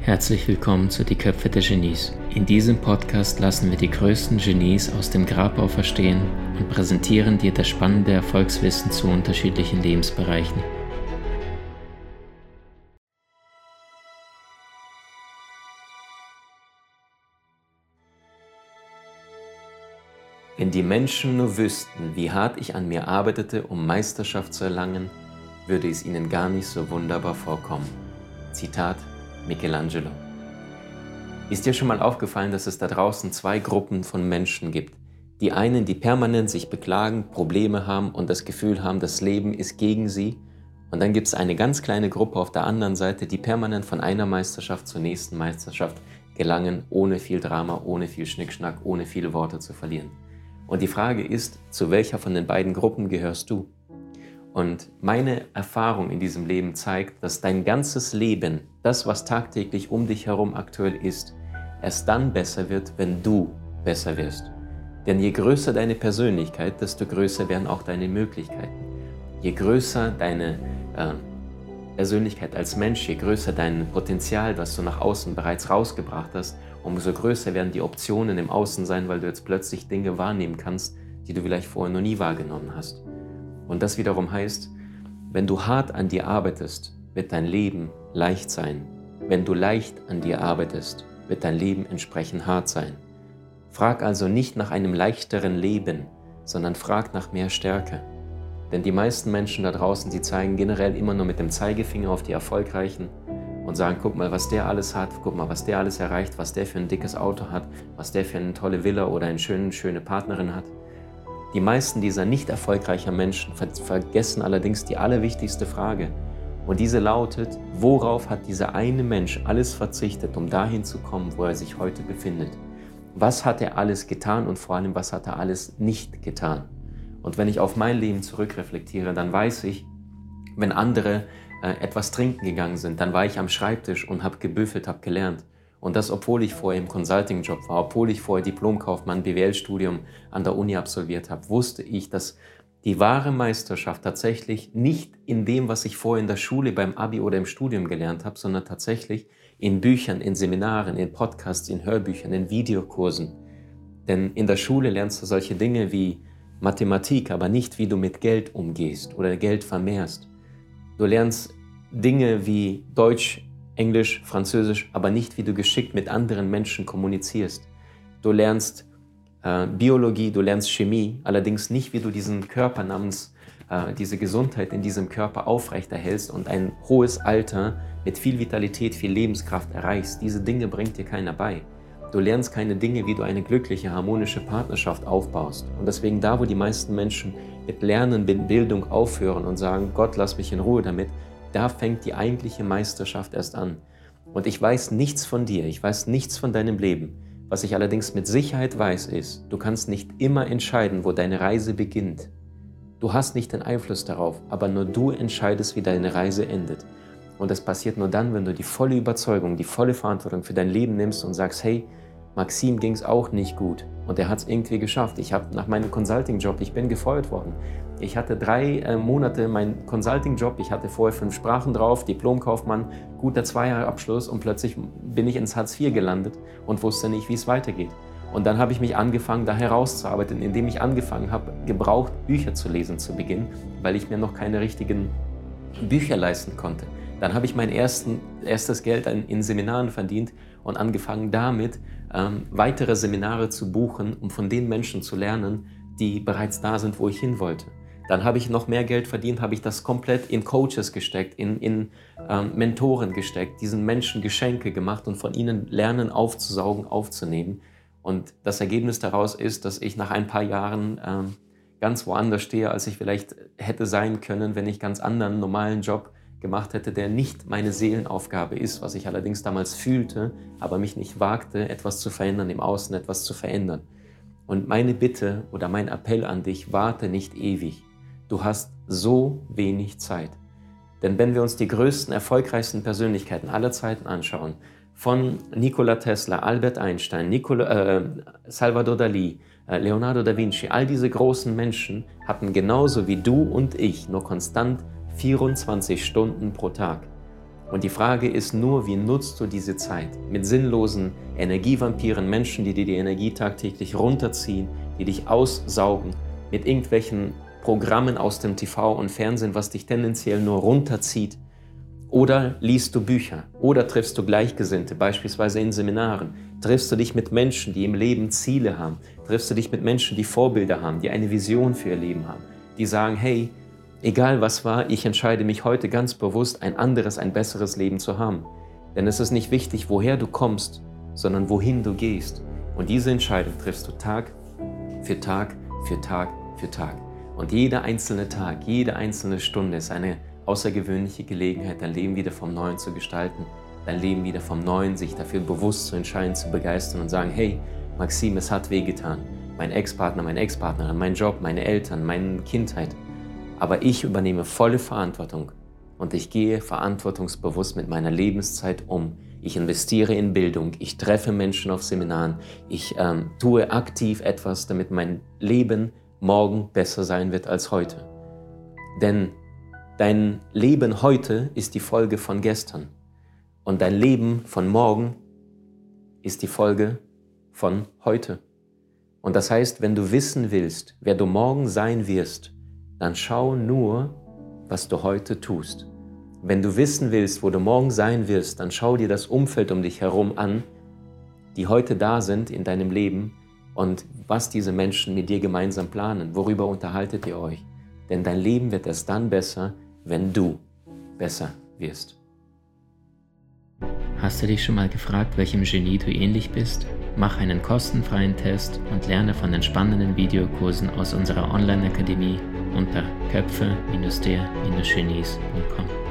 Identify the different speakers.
Speaker 1: Herzlich willkommen zu Die Köpfe der Genies. In diesem Podcast lassen wir die größten Genies aus dem Grabau verstehen und präsentieren dir das spannende Erfolgswissen zu unterschiedlichen Lebensbereichen.
Speaker 2: Wenn die Menschen nur wüssten, wie hart ich an mir arbeitete, um Meisterschaft zu erlangen, würde es ihnen gar nicht so wunderbar vorkommen. Zitat Michelangelo. Ist dir schon mal aufgefallen, dass es da draußen zwei Gruppen von Menschen gibt? Die einen, die permanent sich beklagen, Probleme haben und das Gefühl haben, das Leben ist gegen sie. Und dann gibt es eine ganz kleine Gruppe auf der anderen Seite, die permanent von einer Meisterschaft zur nächsten Meisterschaft gelangen, ohne viel Drama, ohne viel Schnickschnack, ohne viele Worte zu verlieren. Und die Frage ist, zu welcher von den beiden Gruppen gehörst du? Und meine Erfahrung in diesem Leben zeigt, dass dein ganzes Leben, das, was tagtäglich um dich herum aktuell ist, erst dann besser wird, wenn du besser wirst. Denn je größer deine Persönlichkeit, desto größer werden auch deine Möglichkeiten. Je größer deine äh, Persönlichkeit als Mensch, je größer dein Potenzial, das du nach außen bereits rausgebracht hast, umso größer werden die Optionen im Außen sein, weil du jetzt plötzlich Dinge wahrnehmen kannst, die du vielleicht vorher noch nie wahrgenommen hast. Und das wiederum heißt, wenn du hart an dir arbeitest, wird dein Leben leicht sein. Wenn du leicht an dir arbeitest, wird dein Leben entsprechend hart sein. Frag also nicht nach einem leichteren Leben, sondern frag nach mehr Stärke. Denn die meisten Menschen da draußen, die zeigen generell immer nur mit dem Zeigefinger auf die Erfolgreichen und sagen, guck mal, was der alles hat, guck mal, was der alles erreicht, was der für ein dickes Auto hat, was der für eine tolle Villa oder eine schöne, schöne Partnerin hat. Die meisten dieser nicht erfolgreichen Menschen vergessen allerdings die allerwichtigste Frage. Und diese lautet, worauf hat dieser eine Mensch alles verzichtet, um dahin zu kommen, wo er sich heute befindet? Was hat er alles getan und vor allem, was hat er alles nicht getan? Und wenn ich auf mein Leben zurückreflektiere, dann weiß ich, wenn andere äh, etwas trinken gegangen sind, dann war ich am Schreibtisch und habe gebüffelt, habe gelernt. Und das, obwohl ich vorher im Consulting-Job war, obwohl ich vorher Diplomkaufmann, BWL-Studium an der Uni absolviert habe, wusste ich, dass die wahre Meisterschaft tatsächlich nicht in dem, was ich vorher in der Schule, beim Abi oder im Studium gelernt habe, sondern tatsächlich in Büchern, in Seminaren, in Podcasts, in Hörbüchern, in Videokursen. Denn in der Schule lernst du solche Dinge wie Mathematik, aber nicht, wie du mit Geld umgehst oder Geld vermehrst. Du lernst Dinge wie Deutsch, Englisch, Französisch, aber nicht, wie du geschickt mit anderen Menschen kommunizierst. Du lernst äh, Biologie, du lernst Chemie, allerdings nicht, wie du diesen Körper namens, äh, diese Gesundheit in diesem Körper aufrechterhältst und ein hohes Alter mit viel Vitalität, viel Lebenskraft erreichst. Diese Dinge bringt dir keiner bei. Du lernst keine Dinge, wie du eine glückliche, harmonische Partnerschaft aufbaust. Und deswegen da, wo die meisten Menschen mit Lernen, mit Bildung aufhören und sagen, Gott, lass mich in Ruhe damit, da fängt die eigentliche Meisterschaft erst an. Und ich weiß nichts von dir, ich weiß nichts von deinem Leben. Was ich allerdings mit Sicherheit weiß, ist, du kannst nicht immer entscheiden, wo deine Reise beginnt. Du hast nicht den Einfluss darauf, aber nur du entscheidest, wie deine Reise endet. Und das passiert nur dann, wenn du die volle Überzeugung, die volle Verantwortung für dein Leben nimmst und sagst, hey, Maxim ging es auch nicht gut und er hat es irgendwie geschafft. Ich habe nach meinem Consulting-Job, ich bin gefeuert worden. Ich hatte drei äh, Monate meinen Consulting-Job, ich hatte vorher fünf Sprachen drauf, Diplomkaufmann, guter Zweijahreabschluss und plötzlich bin ich ins Hartz IV gelandet und wusste nicht, wie es weitergeht. Und dann habe ich mich angefangen, da herauszuarbeiten, indem ich angefangen habe, gebraucht Bücher zu lesen zu Beginn, weil ich mir noch keine richtigen Bücher leisten konnte. Dann habe ich mein ersten, erstes Geld in, in Seminaren verdient und angefangen damit, ähm, weitere Seminare zu buchen, um von den Menschen zu lernen, die bereits da sind, wo ich hin wollte. Dann habe ich noch mehr Geld verdient, habe ich das komplett in Coaches gesteckt, in, in ähm, Mentoren gesteckt, diesen Menschen Geschenke gemacht und von ihnen lernen aufzusaugen, aufzunehmen. Und das Ergebnis daraus ist, dass ich nach ein paar Jahren ähm, ganz woanders stehe, als ich vielleicht hätte sein können, wenn ich ganz anderen normalen Job gemacht hätte, der nicht meine Seelenaufgabe ist, was ich allerdings damals fühlte, aber mich nicht wagte, etwas zu verändern, im Außen etwas zu verändern. Und meine Bitte oder mein Appell an dich, warte nicht ewig. Du hast so wenig Zeit. Denn wenn wir uns die größten, erfolgreichsten Persönlichkeiten aller Zeiten anschauen, von Nikola Tesla, Albert Einstein, Nicola, äh, Salvador Dali, äh, Leonardo da Vinci, all diese großen Menschen hatten genauso wie du und ich nur konstant 24 Stunden pro Tag. Und die Frage ist nur, wie nutzt du diese Zeit? Mit sinnlosen Energievampiren, Menschen, die dir die Energie tagtäglich runterziehen, die dich aussaugen, mit irgendwelchen Programmen aus dem TV und Fernsehen, was dich tendenziell nur runterzieht. Oder liest du Bücher oder triffst du Gleichgesinnte, beispielsweise in Seminaren. Triffst du dich mit Menschen, die im Leben Ziele haben. Triffst du dich mit Menschen, die Vorbilder haben, die eine Vision für ihr Leben haben. Die sagen, hey, Egal was war, ich entscheide mich heute ganz bewusst, ein anderes, ein besseres Leben zu haben. Denn es ist nicht wichtig, woher du kommst, sondern wohin du gehst. Und diese Entscheidung triffst du Tag für Tag für Tag für Tag. Und jeder einzelne Tag, jede einzelne Stunde ist eine außergewöhnliche Gelegenheit, dein Leben wieder vom Neuen zu gestalten, dein Leben wieder vom Neuen, sich dafür bewusst zu entscheiden, zu begeistern und sagen, hey, Maxim, es hat wehgetan. Mein Ex-Partner, meine Ex-Partnerin, mein Job, meine Eltern, meine Kindheit, aber ich übernehme volle Verantwortung und ich gehe verantwortungsbewusst mit meiner Lebenszeit um. Ich investiere in Bildung, ich treffe Menschen auf Seminaren, ich ähm, tue aktiv etwas, damit mein Leben morgen besser sein wird als heute. Denn dein Leben heute ist die Folge von gestern und dein Leben von morgen ist die Folge von heute. Und das heißt, wenn du wissen willst, wer du morgen sein wirst, dann schau nur, was du heute tust. Wenn du wissen willst, wo du morgen sein wirst, dann schau dir das Umfeld um dich herum an, die heute da sind in deinem Leben und was diese Menschen mit dir gemeinsam planen. Worüber unterhaltet ihr euch? Denn dein Leben wird erst dann besser, wenn du besser wirst.
Speaker 1: Hast du dich schon mal gefragt, welchem Genie du ähnlich bist? Mach einen kostenfreien Test und lerne von den spannenden Videokursen aus unserer Online-Akademie unter köpfe-der-genies.com.